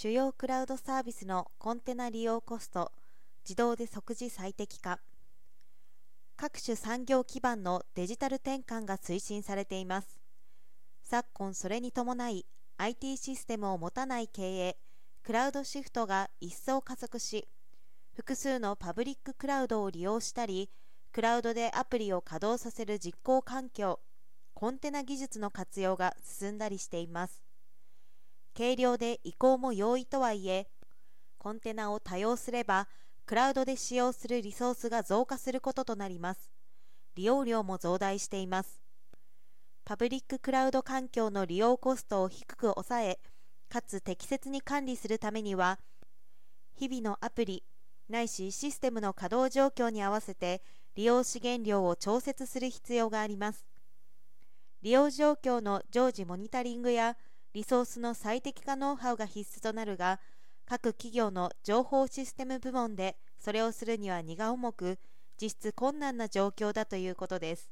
主要クラウドサービスのコンテナ利用コスト自動で即時最適化。各種産業基盤のデジタル転換が推進されています。昨今それに伴い IT システムを持たない経営クラウドシフトが一層加速し複数のパブリッククラウドを利用したりクラウドでアプリを稼働させる実行環境コンテナ技術の活用が進んだりしています。軽量で移行も容易とはいえコンテナを多用すればクラウドで使用するリソースが増加することとなります。利用量も増大しています。パブリッククラウド環境の利用コストを低く抑えかつ適切に管理するためには日々のアプリないしシステムの稼働状況に合わせて利用資源量を調節する必要があります。利用状況の常時モニタリングやリソースの最適化ノウハウが必須となるが各企業の情報システム部門でそれをするには荷が重く実質困難な状況だということです。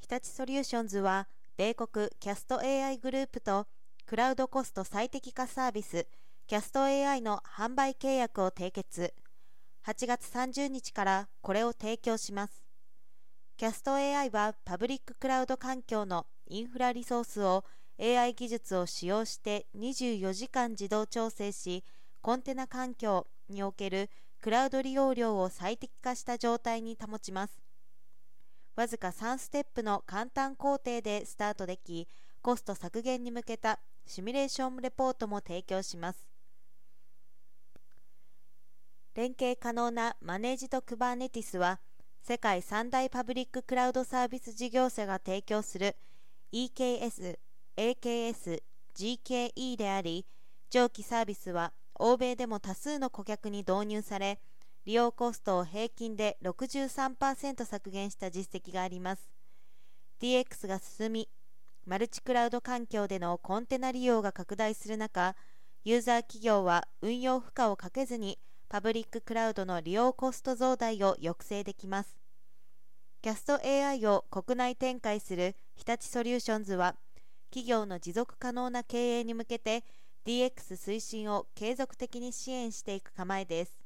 日立ソリューションズは米国キャスト AI グループとクラウドコスト最適化サービスキャスト AI の販売契約を締結。8月30日からこれを提供します。キャスト AI はパブリッククラウド環境のインフラリソースを AI 技術を使用して24時間自動調整しコンテナ環境におけるクラウド利用量を最適化した状態に保ちます。わずか3ステップの簡単工程でスタートできコスト削減に向けたシミュレーションレポートも提供します。連携可能なマネージドクバーネティスは世界三大パブリッククラウドサービス事業者が提供する EKS AKS、GKE であり、上記サービスは欧米でも多数の顧客に導入され、利用コストを平均で63%削減した実績があります。DX が進み、マルチクラウド環境でのコンテナ利用が拡大する中、ユーザー企業は運用負荷をかけずにパブリッククラウドの利用コスト増大を抑制できます。キャスト AI を国内展開する日立ソリューションズは、企業の持続可能な経営に向けて DX 推進を継続的に支援していく構えです。